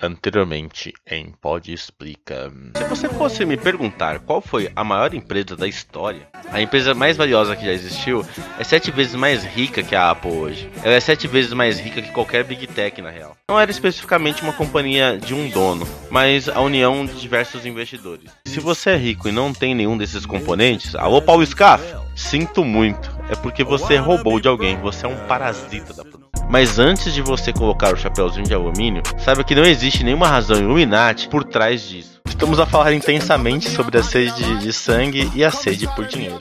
Anteriormente em Pode Explica. Se você fosse me perguntar qual foi a maior empresa da história, a empresa mais valiosa que já existiu é sete vezes mais rica que a Apple hoje. Ela é sete vezes mais rica que qualquer Big Tech na real. Não era especificamente uma companhia de um dono, mas a união de diversos investidores. Se você é rico e não tem nenhum desses componentes, alô Paulo Scaff, sinto muito. É porque você roubou de alguém, você é um parasita da produção. Mas antes de você colocar o chapéuzinho de alumínio, saiba que não existe nenhuma razão Illuminati por trás disso. Estamos a falar intensamente sobre a sede de sangue e a sede por dinheiro.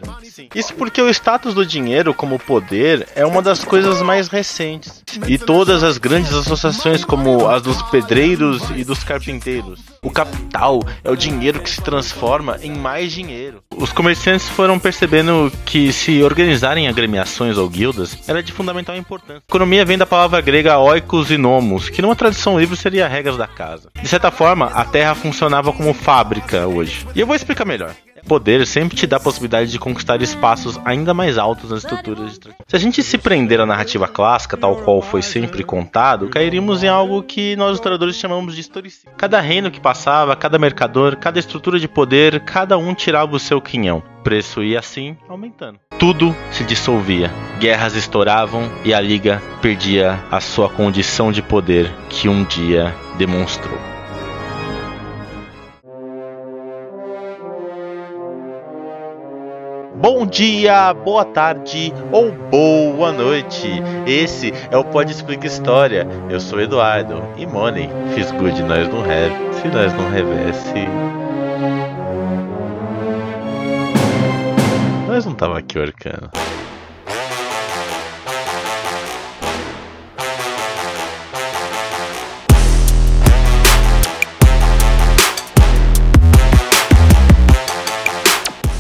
Isso porque o status do dinheiro como poder é uma das coisas mais recentes. E todas as grandes associações, como as dos pedreiros e dos carpinteiros. O capital é o dinheiro que se transforma em mais dinheiro. Os comerciantes foram percebendo que se organizarem em agremiações ou guildas era de fundamental importância. A economia vem da palavra grega oikos e nomos, que numa tradição livre seria regras da casa. De certa forma, a terra funcionava como fábrica hoje. E eu vou explicar melhor poder sempre te dá a possibilidade de conquistar espaços ainda mais altos nas estruturas de Se a gente se prender à narrativa clássica, tal qual foi sempre contado, cairíamos em algo que nós historiadores chamamos de historicismo. Cada reino que passava, cada mercador, cada estrutura de poder, cada um tirava o seu quinhão. O preço ia assim aumentando. Tudo se dissolvia, guerras estouravam e a liga perdia a sua condição de poder que um dia demonstrou. Bom dia, boa tarde ou boa noite. Esse é o Pode Explica História. Eu sou Eduardo e Money. Fiz good, nós não have. Se nós não revesse. Nós não tava aqui orcando.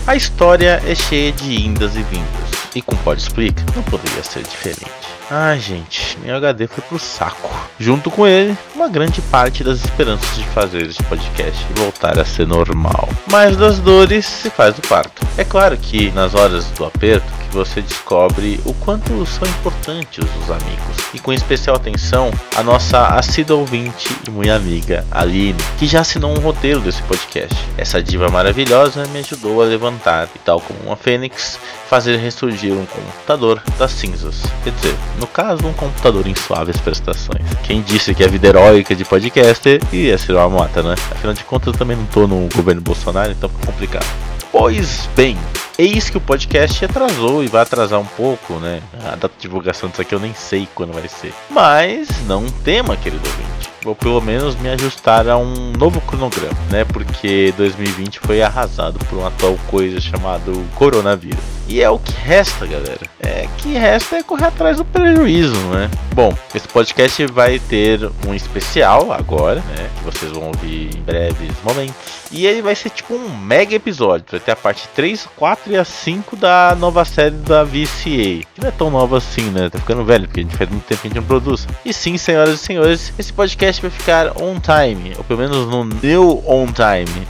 A história é cheia de indas e vindas. E com Pode Explica, não poderia ser diferente. Ah, gente, meu HD foi pro saco. Junto com ele, uma grande parte das esperanças de fazer esse podcast voltar a ser normal. Mas das dores se faz o parto. É claro que nas horas do aperto você descobre o quanto são importantes os amigos. E com especial atenção a nossa assídua ouvinte e muito amiga Aline, que já assinou um roteiro desse podcast. Essa diva maravilhosa me ajudou a levantar e tal como uma fênix, fazer ressurgir um computador das cinzas. Quer dizer, no caso, um computador em suaves prestações. Quem disse que a vida heróica de podcaster ia ser uma mata, né? Afinal de contas, eu também não tô no governo Bolsonaro, então fica complicado. Pois bem, eis que o podcast atrasou e vai atrasar um pouco, né? A data de divulgação disso aqui eu nem sei quando vai ser. Mas não tema, querido ouvinte ou pelo menos me ajustar a um novo cronograma, né? Porque 2020 foi arrasado por uma tal coisa chamada coronavírus. E é o que resta, galera. É que resta é correr atrás do prejuízo, né? Bom, esse podcast vai ter um especial agora, né? Que vocês vão ouvir em breves momentos. E ele vai ser tipo um mega episódio. Vai ter a parte 3, 4 e a 5 da nova série da VCA. Que não é tão nova assim, né? Tá ficando velho, porque a gente faz muito tempo que a gente não produz. E sim, senhoras e senhores, esse podcast podcast vai ficar on time, ou pelo menos no meu on time.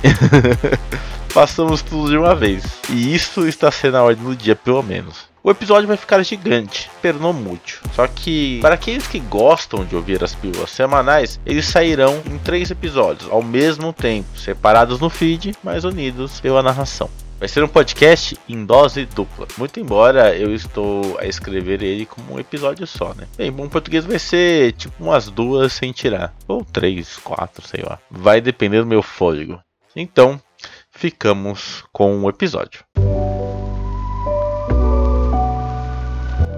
Passamos tudo de uma vez. E isso está sendo a ordem do dia, pelo menos. O episódio vai ficar gigante, pernamútil. Só que, para aqueles que gostam de ouvir as pílulas semanais, eles sairão em três episódios, ao mesmo tempo, separados no feed, mas unidos pela narração. Vai ser um podcast em dose dupla. Muito embora eu estou a escrever ele como um episódio só, né? Bem, bom português vai ser tipo umas duas sem tirar. Ou três, quatro, sei lá. Vai depender do meu fôlego. Então, ficamos com o episódio.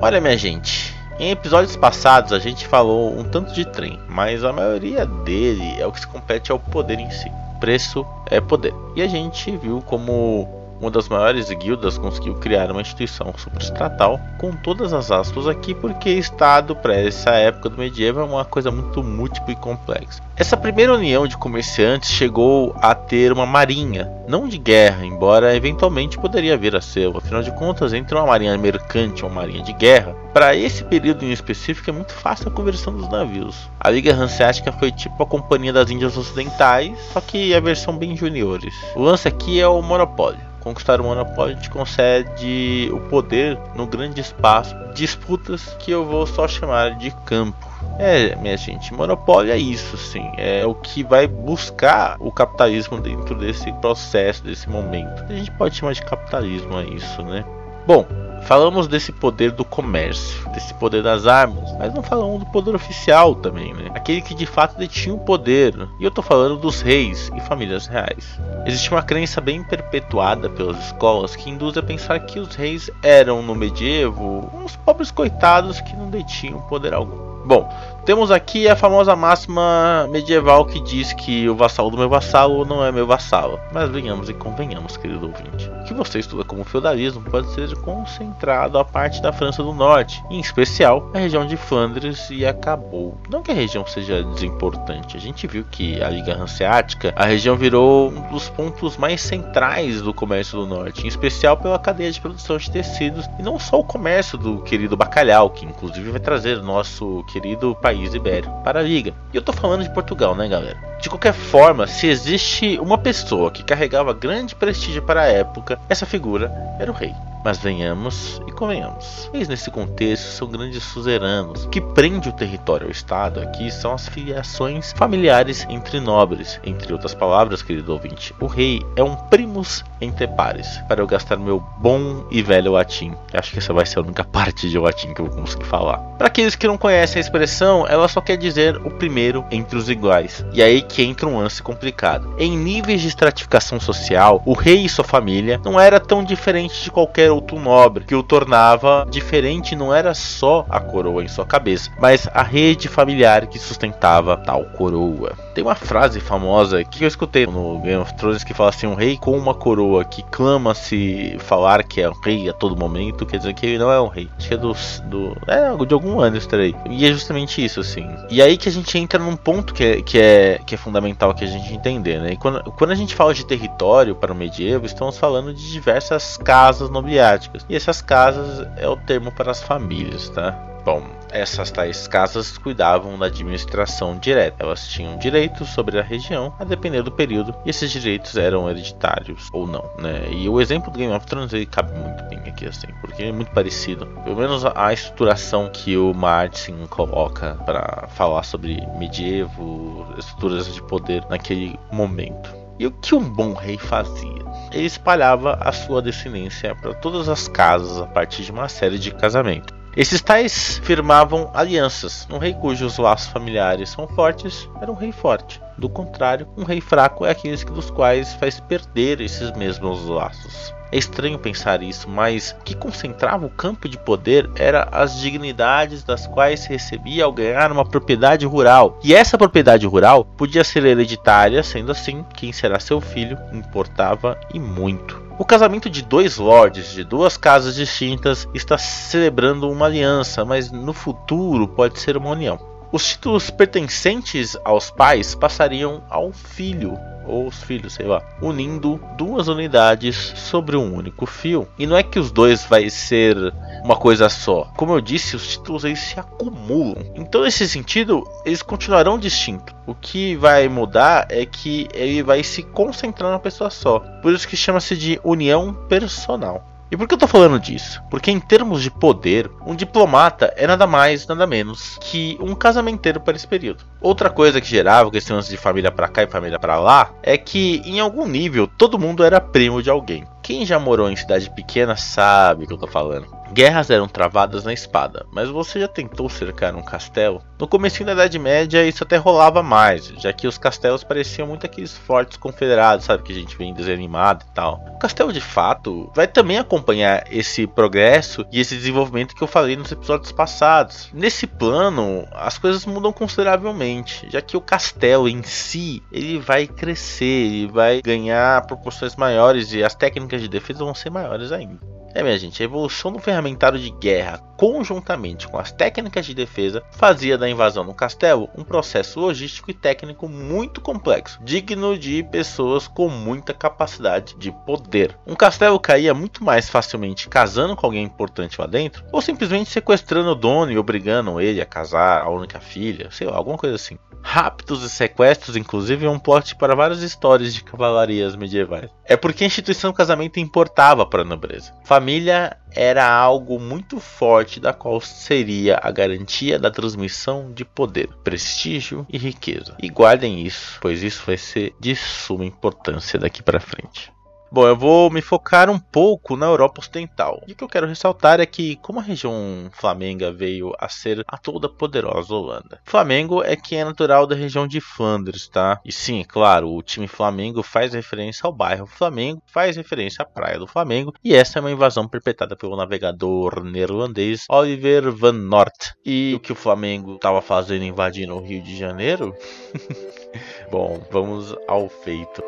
Olha, minha gente. Em episódios passados a gente falou um tanto de trem, mas a maioria dele é o que se compete ao poder em si. Preço é poder. E a gente viu como uma das maiores guildas conseguiu criar uma instituição superestatal com todas as aspas aqui porque Estado para essa época do medieval é uma coisa muito múltipla e complexa. Essa primeira união de comerciantes chegou a ter uma marinha, não de guerra, embora eventualmente poderia vir a ser. Afinal de contas, entre uma marinha mercante e uma marinha de guerra, para esse período em específico é muito fácil a conversão dos navios. A Liga Hanseática foi tipo a Companhia das Índias Ocidentais, só que a versão bem juniores. O lance aqui é o monopólio conquistar o monopólio te concede o poder no grande espaço, disputas que eu vou só chamar de campo. É, minha gente, monopólio é isso, sim. É o que vai buscar o capitalismo dentro desse processo, desse momento. A gente pode chamar de capitalismo a isso, né? Bom, falamos desse poder do comércio, desse poder das armas, mas não falamos do poder oficial também, né? Aquele que de fato detinha o poder. E eu tô falando dos reis e famílias reais. Existe uma crença bem perpetuada pelas escolas que induz a pensar que os reis eram no medievo uns pobres coitados que não detinham poder algum. Bom, temos aqui a famosa máxima medieval que diz que o vassalo do meu vassalo não é meu vassalo. Mas venhamos e convenhamos, querido ouvinte. O que você estuda como feudalismo pode ser concentrado a parte da França do Norte, em especial a região de Flandres e acabou. Não que a região seja desimportante, a gente viu que a Liga Hanseática, a região virou um dos pontos mais centrais do comércio do Norte, em especial pela cadeia de produção de tecidos e não só o comércio do querido bacalhau, que inclusive vai trazer nosso querido país ibérico para a liga. E eu tô falando de Portugal, né, galera? De qualquer forma, se existe uma pessoa que carregava grande prestígio para a época, essa figura era o rei. Mas venhamos e convenhamos. Eis nesse contexto são grandes suzeranos. O que prende o território ao Estado aqui são as filiações familiares entre nobres. Entre outras palavras, querido ouvinte, o rei é um primus entre pares. Para eu gastar meu bom e velho latim. Acho que essa vai ser a única parte de latim que eu vou conseguir falar. Para aqueles que não conhecem a expressão, ela só quer dizer o primeiro entre os iguais. E aí que entra um lance complicado. Em níveis de estratificação social, o rei e sua família não era tão diferente de qualquer outro nobre, que o tornava diferente não era só a coroa em sua cabeça, mas a rede familiar que sustentava tal coroa. Tem uma frase famosa que eu escutei no Game of Thrones que fala assim: um rei com uma coroa que clama se falar que é um rei a todo momento, quer dizer que ele não é um rei. Acho que é do. do é, de algum Lannister aí. E é justamente isso, assim. E aí que a gente entra num ponto que é, que é, que é fundamental que a gente entender, né? E quando, quando a gente fala de território para o medievo, estamos falando de diversas casas nobiliárias e essas casas é o termo para as famílias, tá? Bom, essas tais casas cuidavam da administração direta. Elas tinham direitos sobre a região, a depender do período, e esses direitos eram hereditários ou não, né? E o exemplo do Game of Thrones ele cabe muito bem aqui assim, porque é muito parecido. Pelo menos a estruturação que o Martin coloca para falar sobre medievo, estruturas de poder naquele momento. E o que um bom rei fazia? Ele espalhava a sua descendência para todas as casas a partir de uma série de casamentos. Esses tais firmavam alianças. Um rei cujos laços familiares são fortes era um rei forte. Do contrário, um rei fraco é aquele dos quais faz perder esses mesmos laços. É estranho pensar isso, mas o que concentrava o campo de poder era as dignidades das quais se recebia ao ganhar uma propriedade rural. E essa propriedade rural podia ser hereditária, sendo assim, quem será seu filho importava e muito. O casamento de dois lords de duas casas distintas está celebrando uma aliança, mas no futuro pode ser uma união. Os títulos pertencentes aos pais passariam ao filho, ou os filhos, sei lá, unindo duas unidades sobre um único fio. E não é que os dois vai ser uma coisa só. Como eu disse, os títulos eles se acumulam. Então, nesse sentido, eles continuarão distintos. O que vai mudar é que ele vai se concentrar na pessoa só. Por isso que chama-se de união personal. E por que eu tô falando disso? Porque em termos de poder, um diplomata é nada mais, nada menos que um casamenteiro para esse período. Outra coisa que gerava questões de família para cá e família para lá é que em algum nível todo mundo era primo de alguém. Quem já morou em cidade pequena sabe o que eu tô falando. Guerras eram travadas na espada, mas você já tentou cercar um castelo? No começo da Idade Média isso até rolava mais, já que os castelos pareciam muito aqueles fortes confederados, sabe, que a gente vê em e tal. O castelo de fato vai também acompanhar esse progresso e esse desenvolvimento que eu falei nos episódios passados. Nesse plano, as coisas mudam consideravelmente, já que o castelo em si, ele vai crescer, ele vai ganhar proporções maiores e as técnicas de defesa vão ser maiores ainda. É, minha gente, a evolução do ferramentário de guerra conjuntamente com as técnicas de defesa fazia da invasão no castelo um processo logístico e técnico muito complexo, digno de pessoas com muita capacidade de poder. Um castelo caía muito mais facilmente casando com alguém importante lá dentro, ou simplesmente sequestrando o dono e obrigando ele a casar a única filha, sei lá, alguma coisa assim. Raptos e sequestros, inclusive, é um plot para várias histórias de cavalarias medievais. É porque a instituição casamento importava para a nobreza. Família era algo muito forte, da qual seria a garantia da transmissão de poder, prestígio e riqueza. E guardem isso, pois isso vai ser de suma importância daqui para frente. Bom, eu vou me focar um pouco na Europa Ocidental. E o que eu quero ressaltar é que, como a região flamenga veio a ser a toda poderosa Holanda, Flamengo é que é natural da região de Flandres, tá? E sim, claro, o time Flamengo faz referência ao bairro Flamengo, faz referência à praia do Flamengo, e essa é uma invasão perpetrada pelo navegador neerlandês Oliver van Noort. E o que o Flamengo estava fazendo invadindo o Rio de Janeiro? Bom, vamos ao feito.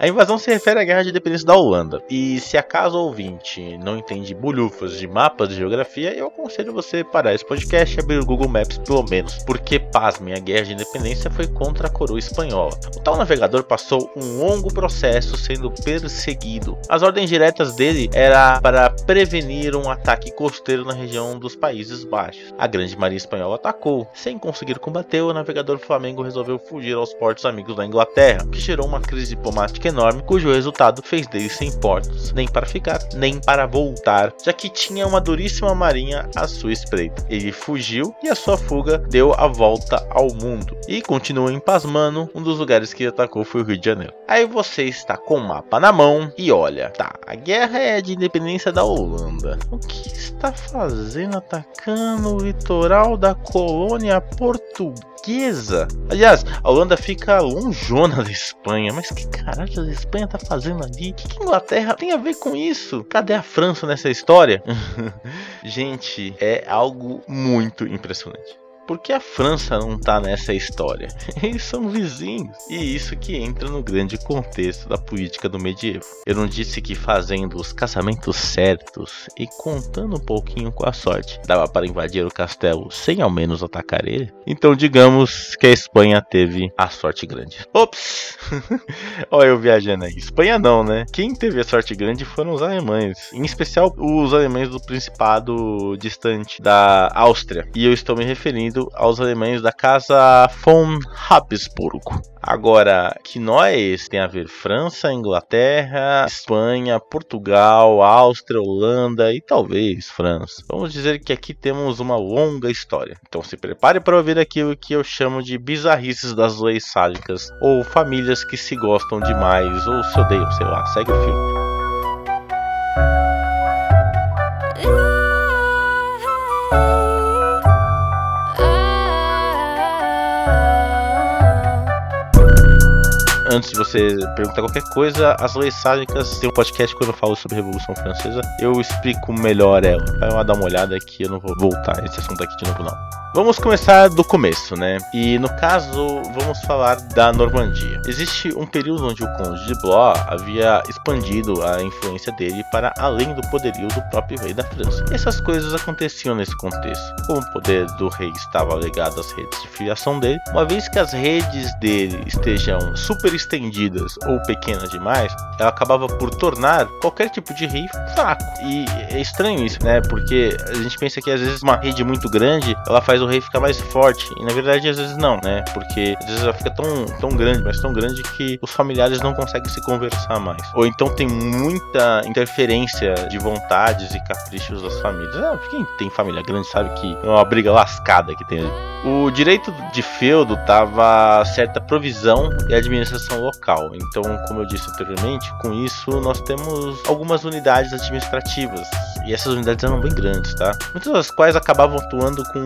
A invasão se refere à guerra de independência da Holanda. E se acaso o ouvinte não entende bulhufas de mapas de geografia, eu aconselho você parar esse podcast e abrir o Google Maps pelo menos. Porque, pasmem, a guerra de independência foi contra a coroa espanhola. O tal navegador passou um longo processo sendo perseguido. As ordens diretas dele era para prevenir um ataque costeiro na região dos Países Baixos. A grande marinha espanhola atacou. Sem conseguir combater, o navegador Flamengo resolveu fugir aos portos amigos da Inglaterra, que gerou uma crise diplomática enorme, cujo resultado fez dele sem portos, nem para ficar, nem para voltar, já que tinha uma duríssima marinha à sua espreita. Ele fugiu e a sua fuga deu a volta ao mundo. E continua empasmando, um dos lugares que atacou foi o Rio de Janeiro. Aí você está com o mapa na mão e olha, tá, a guerra é de independência da Holanda. O que está fazendo atacando o litoral da colônia portuguesa? Aliás, a Holanda fica lonjona da Espanha, mas que caralho a Espanha tá fazendo ali? O que, que Inglaterra tem a ver com isso? Cadê a França nessa história? Gente, é algo muito impressionante. Por que a França não tá nessa história? Eles são vizinhos. E isso que entra no grande contexto da política do medievo. Eu não disse que fazendo os casamentos certos e contando um pouquinho com a sorte, dava para invadir o castelo sem ao menos atacar ele? Então digamos que a Espanha teve a sorte grande. Ops! Olha eu viajando aí. Espanha não, né? Quem teve a sorte grande foram os alemães. Em especial os alemães do Principado distante da Áustria. E eu estou me referindo aos alemães da casa von Habsburgo. Agora, que nós tem a ver França, Inglaterra, Espanha, Portugal, Áustria, Holanda e talvez França. Vamos dizer que aqui temos uma longa história. Então se prepare para ouvir aquilo que eu chamo de bizarrices das leis sádicas ou famílias que se gostam demais ou se odeiam, sei lá, segue o filme. Antes de você perguntar qualquer coisa, as leis sádicas tem um podcast quando eu falo sobre Revolução Francesa. Eu explico melhor ela. Vai dar uma olhada aqui, eu não vou voltar esse assunto aqui de novo, não. Vamos começar do começo, né? E no caso, vamos falar da Normandia. Existe um período onde o Conde de Blois havia expandido a influência dele para além do poderio do próprio rei da França. Essas coisas aconteciam nesse contexto. Como o poder do rei estava ligado às redes de filiação dele, uma vez que as redes dele estejam super estendidas ou pequenas demais, ela acabava por tornar qualquer tipo de rei fraco. E é estranho isso, né? Porque a gente pensa que às vezes uma rede muito grande, ela faz o rei ficar mais forte. E na verdade, às vezes não, né? Porque às vezes ela fica tão, tão grande, mas tão grande que os familiares não conseguem se conversar mais. Ou então tem muita interferência de vontades e caprichos das famílias. Ah, quem tem família grande sabe que é uma briga lascada que tem ali. O direito de feudo tava certa provisão e administração local. Então, como eu disse anteriormente, com isso nós temos algumas unidades administrativas. E essas unidades eram bem grandes, tá? Muitas das quais acabavam atuando com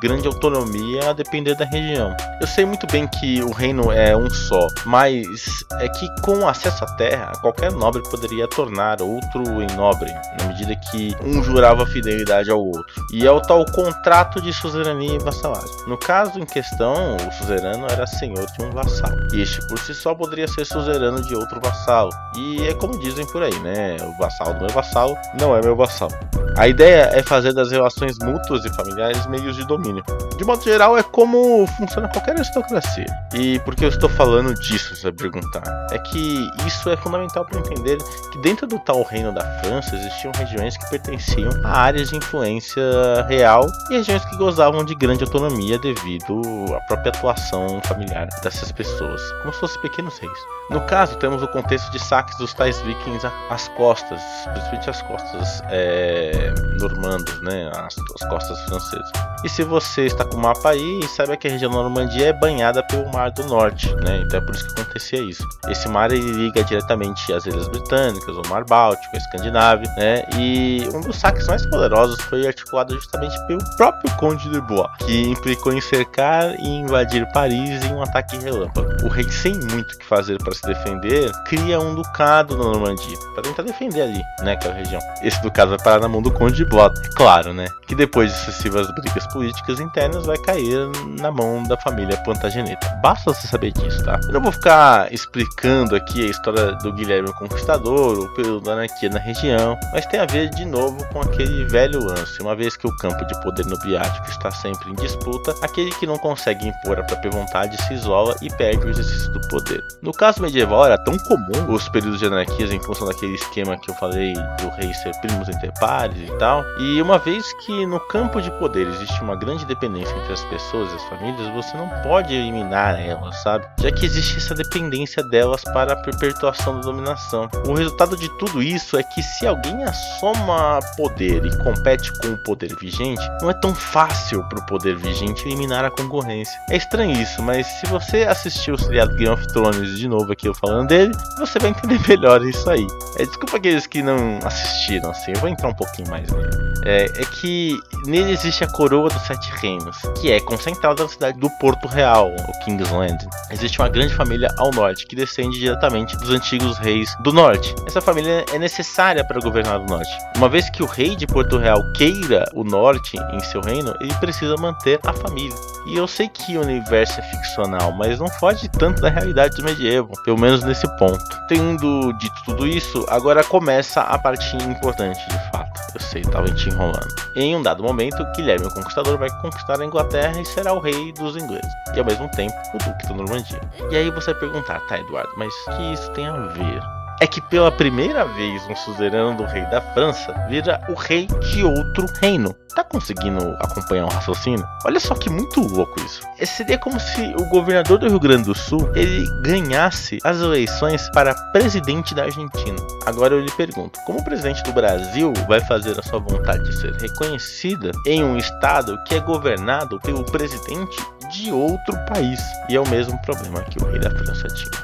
grande autonomia a depender da região. Eu sei muito bem que o reino é um só, mas é que com acesso à terra, qualquer nobre poderia tornar outro em nobre, na medida que um jurava fidelidade ao outro. E é o tal contrato de suzerania e vassalagem. No caso em questão, o suzerano era senhor de um vassalo. E este por si só poderia ser suzerano de outro vassalo. E é como dizem por aí, né? O vassalo do meu vassalo não é meu vassalo. A ideia é fazer das relações mútuas e familiares meios de domínio. De modo geral, é como funciona qualquer aristocracia. E por que eu estou falando disso, você vai perguntar? É que isso é fundamental para entender que dentro do tal reino da França existiam regiões que pertenciam a áreas de influência real e regiões que gozavam de grande autonomia devido à própria atuação familiar dessas pessoas, como se fossem pequenos reis. No caso, temos o contexto de saques dos tais vikings às costas, principalmente às costas é, normandas, né, as costas francesas. E se você está com o mapa aí, saiba que a região da Normandia é banhada pelo Mar do Norte, né, então é por isso que acontecia isso. Esse mar ele liga diretamente às Ilhas Britânicas, o Mar Báltico, a Escandinávia, né, e um dos saques mais poderosos foi articulado justamente pelo próprio Conde de Bois, que implicou em cercar e invadir Paris em um ataque relâmpago. O rei, sem muito o que fazer para se defender, cria um ducado na Normandia, para tentar defender ali, né, aquela região. Esse ducado vai parar na mão do Conde de Blood, é claro, né, que depois de sucessivas brigas políticas internas vai cair na mão da família Plantageneta. Basta você saber disso, tá? Eu não vou ficar explicando aqui a história do Guilherme o Conquistador, o período da anarquia na região, mas tem a ver de novo com aquele velho lance, uma vez que o campo de poder nobriático está sempre em disputa, aquele que não consegue impor a própria vontade se isola e perde o exercício do poder. No caso medieval era tão comum os períodos de anarquias em função daquele esquema que eu falei do rei ser primos entre pares e tal, e uma vez que no campo de poder existe uma grande dependência entre as pessoas e as famílias, você não pode eliminar elas, sabe? Já que existe essa dependência delas para a perpetuação da dominação. O resultado de tudo isso é que se alguém assoma poder e compete com o poder vigente, não é tão fácil para o poder vigente eliminar a concorrência. É estranho isso, mas se você assistiu o seriado Game of Thrones de novo aqui eu falando dele, você vai entender melhor isso aí. É, desculpa aqueles que não assistiram, assim, eu vou entrar um pouquinho mais nele. É, é que nele existe a coroa dos sete reinos, que é concentrada na cidade do Porto Real, o Kingsland. Existe uma grande família ao norte que descende diretamente dos antigos reis do norte. Essa família é necessária para governar o norte. Uma vez que o rei de Porto Real queira o norte em seu reino, ele precisa manter a família. E eu sei que o universo é ficcional, mas não foge tanto da realidade do medievo, pelo menos nesse ponto. Tendo dito tudo isso, agora começa a parte importante de fato. Eu sei, tava te enrolando. Em um dado momento, Guilherme o Conquistador vai conquistar a Inglaterra e será o rei dos ingleses. E ao mesmo tempo, o Duque da Normandia. E aí você vai perguntar, tá, Eduardo, mas que isso tem a ver? É que pela primeira vez um suzerano do rei da França vira o rei de outro reino. Tá conseguindo acompanhar o um raciocínio? Olha só que muito louco isso. Seria como se o governador do Rio Grande do Sul ele ganhasse as eleições para presidente da Argentina. Agora eu lhe pergunto, como o presidente do Brasil vai fazer a sua vontade de ser reconhecida em um estado que é governado pelo presidente de outro país? E é o mesmo problema que o rei da França tinha.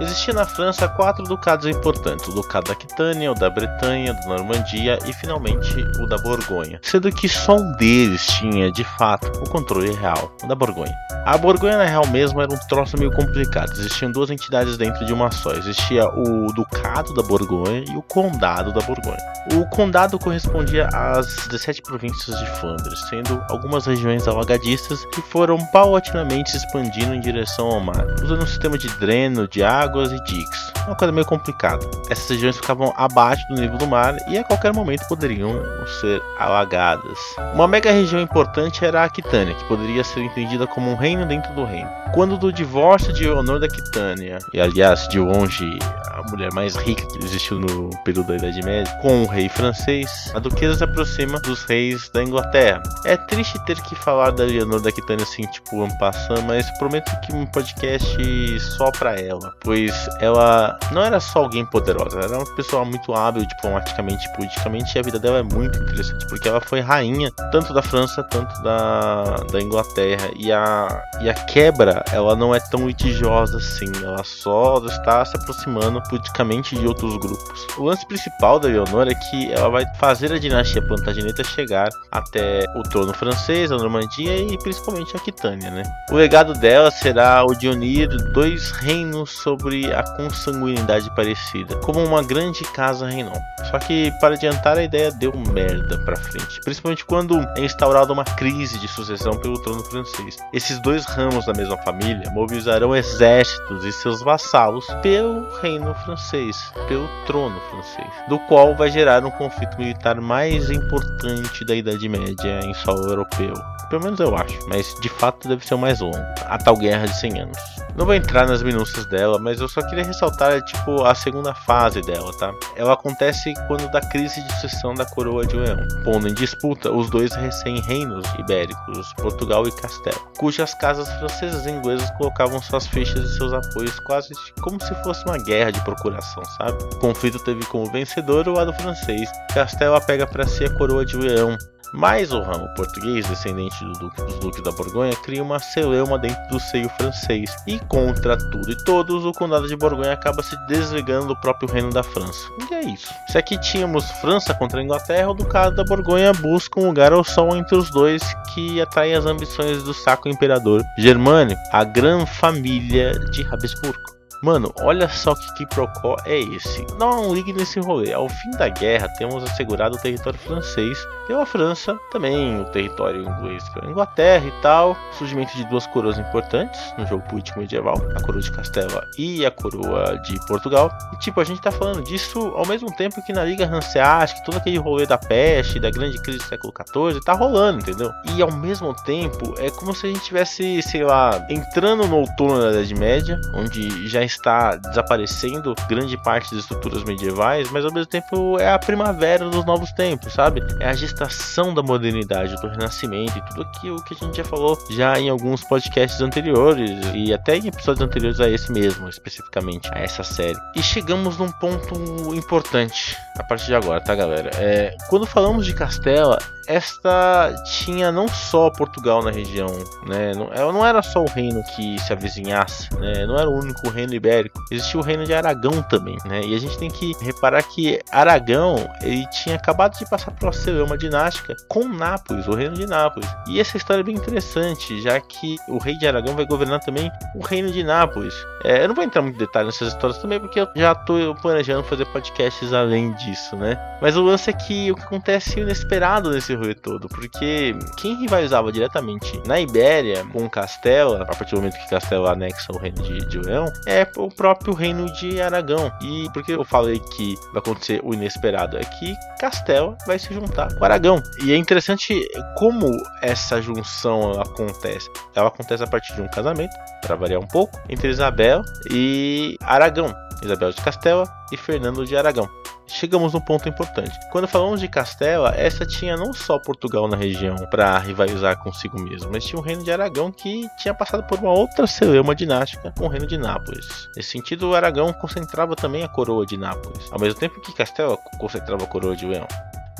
Existia na França quatro ducados importantes: o Ducado da Aquitânia, o da Bretanha, da Normandia e finalmente o da Borgonha, sendo que só um deles tinha, de fato, o controle real, o da Borgonha. A Borgonha, na real mesmo, era um troço meio complicado. Existiam duas entidades dentro de uma só. Existia o Ducado da Borgonha e o Condado da Borgonha. O Condado correspondia às 17 províncias de Flandres, sendo algumas regiões alagadiças que foram paulatinamente expandindo em direção ao mar, usando um sistema de dreno de águas e diques. Uma coisa meio complicada. Essas regiões ficavam abaixo do nível do mar e a qualquer momento poderiam ser alagadas. Uma mega região importante era a Aquitânia, que poderia ser entendida como um reino dentro do reino. Quando do divórcio de Leonor da Quitânia, e aliás, de longe a mulher mais rica que existiu no período da Idade Média, com o rei francês, a duquesa se aproxima dos reis da Inglaterra. É triste ter que falar da Leonor da Quitânia assim, tipo, passando, mas prometo que um podcast só pra ela, pois ela não era só alguém poderosa, ela era uma pessoa muito hábil diplomaticamente e politicamente, e a vida dela é muito interessante, porque ela foi rainha tanto da França, tanto da, da Inglaterra, e a, e a quebra, ela não é tão litigiosa assim, ela só está se aproximando politicamente de outros grupos. O lance principal da Leonor é que ela vai fazer a dinastia Plantageneta chegar até o trono francês, a Normandia e principalmente a Aquitânia, né? O legado dela será o de unir dois reinos sobre a consanguinidade parecida, como uma grande casa reinou. Só que para adiantar a ideia deu merda para frente, principalmente quando é instaurada uma crise de sucessão pelo trono francês. Esses dois ramos da mesma família mobilizarão exércitos e seus vassalos pelo reino francês, pelo trono francês, do qual vai gerar um conflito militar mais importante da Idade Média em solo europeu. Pelo menos eu acho, mas de fato deve ser o mais longo. A tal Guerra de 100 Anos. Não vou entrar nas minúcias dela, mas eu só queria ressaltar tipo a segunda fase dela, tá? Ela acontece quando da crise de sucessão da coroa de Leão, pondo em disputa os dois recém-reinos ibéricos, Portugal e Castelo, cujas casas francesas e inglesas colocavam suas fichas e seus apoios quase como se fosse uma guerra de procuração, sabe? O conflito teve como vencedor o lado francês. Castelo pega para si a coroa de Leão, mas o ramo português, descendente do duque, dos duques da Borgonha, cria uma celeuma dentro do seio francês. E contra tudo e todos, o condado de Borgonha acaba se desligando do próprio reino da França. E é isso. Se aqui tínhamos França contra a Inglaterra, o ducado da Borgonha busca um lugar ao sol entre os dois que atrai as ambições do saco imperador germânico, a grande família de Habsburgo. Mano, olha só que quiprocó é esse. Não ligue nesse rolê. Ao fim da guerra, temos assegurado o território francês pela França, também o território inglês pela Inglaterra e tal. Surgimento de duas coroas importantes no jogo político medieval: a coroa de Castela e a coroa de Portugal. E tipo, a gente tá falando disso ao mesmo tempo que na Liga Hanseática, todo aquele rolê da peste, da grande crise do século XIV, tá rolando, entendeu? E ao mesmo tempo, é como se a gente tivesse, sei lá, entrando no outono da Idade Média, onde já está desaparecendo grande parte das estruturas medievais, mas ao mesmo tempo é a primavera dos novos tempos, sabe? É a gestação da modernidade, do renascimento e tudo aquilo que a gente já falou já em alguns podcasts anteriores e até em episódios anteriores a esse mesmo, especificamente a essa série. E chegamos num ponto importante a partir de agora, tá, galera? É, quando falamos de Castela, esta tinha não só Portugal na região, né? Não, não era só o reino que se avizinhasse, né? Não era o único reino ibérico. Existia o reino de Aragão também, né? E a gente tem que reparar que Aragão ele tinha acabado de passar por uma dinástica com Nápoles, o reino de Nápoles. E essa história é bem interessante, já que o rei de Aragão vai governar também o reino de Nápoles. É, eu não vou entrar muito em detalhes nessas histórias também, porque eu já estou planejando fazer podcasts além disso, né? Mas o lance é que o que acontece é inesperado nesse rolê todo, porque quem rivalizava diretamente na Ibéria com Castela, a partir do momento que Castela anexa o reino de, de Leão, é o próprio reino de Aragão. E por que eu falei que vai acontecer o inesperado? É que Castela vai se juntar com Aragão. E é interessante como essa junção acontece. Ela acontece a partir de um casamento, para variar um pouco, entre Isabel e Aragão. Isabel de Castela e Fernando de Aragão chegamos num ponto importante. Quando falamos de Castela, essa tinha não só Portugal na região para rivalizar consigo mesmo, mas tinha o reino de Aragão que tinha passado por uma outra celeuma dinástica com o reino de Nápoles. Nesse sentido, Aragão concentrava também a coroa de Nápoles, ao mesmo tempo que Castela concentrava a coroa de Leão.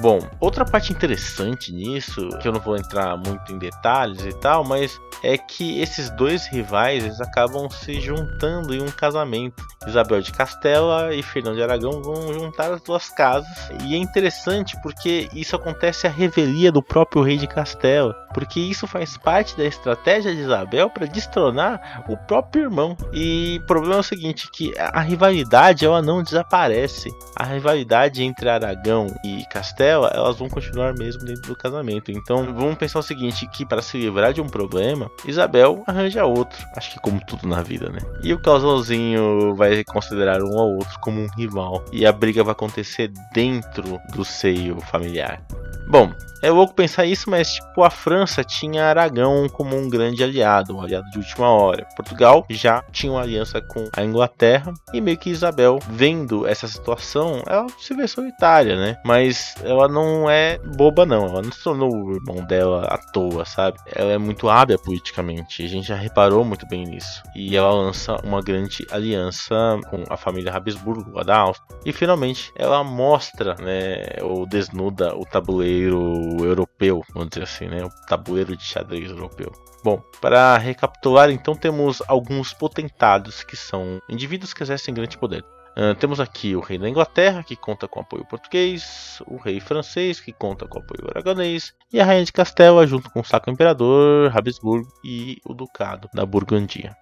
Bom, outra parte interessante nisso, que eu não vou entrar muito em detalhes e tal, mas é que esses dois rivais eles acabam se juntando em um casamento. Isabel de Castela e Fernando de Aragão vão juntar as duas casas. E é interessante porque isso acontece à revelia do próprio rei de Castela, porque isso faz parte da estratégia de Isabel para destronar o próprio irmão. E o problema é o seguinte, que a rivalidade ela não desaparece. A rivalidade entre Aragão e Castela elas vão continuar mesmo dentro do casamento. Então vamos pensar o seguinte: que para se livrar de um problema, Isabel arranja outro. Acho que como tudo na vida, né? E o casalzinho vai considerar um ao outro como um rival. E a briga vai acontecer dentro do seio familiar. Bom, é louco pensar isso, mas tipo, a França tinha Aragão como um grande aliado, um aliado de última hora. Portugal já tinha uma aliança com a Inglaterra e meio que Isabel, vendo essa situação, ela se vê solitária, né? Mas ela não é boba, não. Ela não se tornou o irmão dela à toa, sabe? Ela é muito hábil politicamente. A gente já reparou muito bem nisso. E ela lança uma grande aliança com a família Habsburgo, a da Áustria. E finalmente ela mostra, né, ou desnuda o tabuleiro europeu, vamos dizer assim, né? O tabuleiro de xadrez europeu. Bom, para recapitular, então temos alguns potentados que são indivíduos que exercem grande poder. Uh, temos aqui o rei da Inglaterra, que conta com apoio português, o rei francês, que conta com apoio aragonês, e a rainha de Castela, junto com o Sacro Imperador, Habsburgo e o Ducado da Burgundia.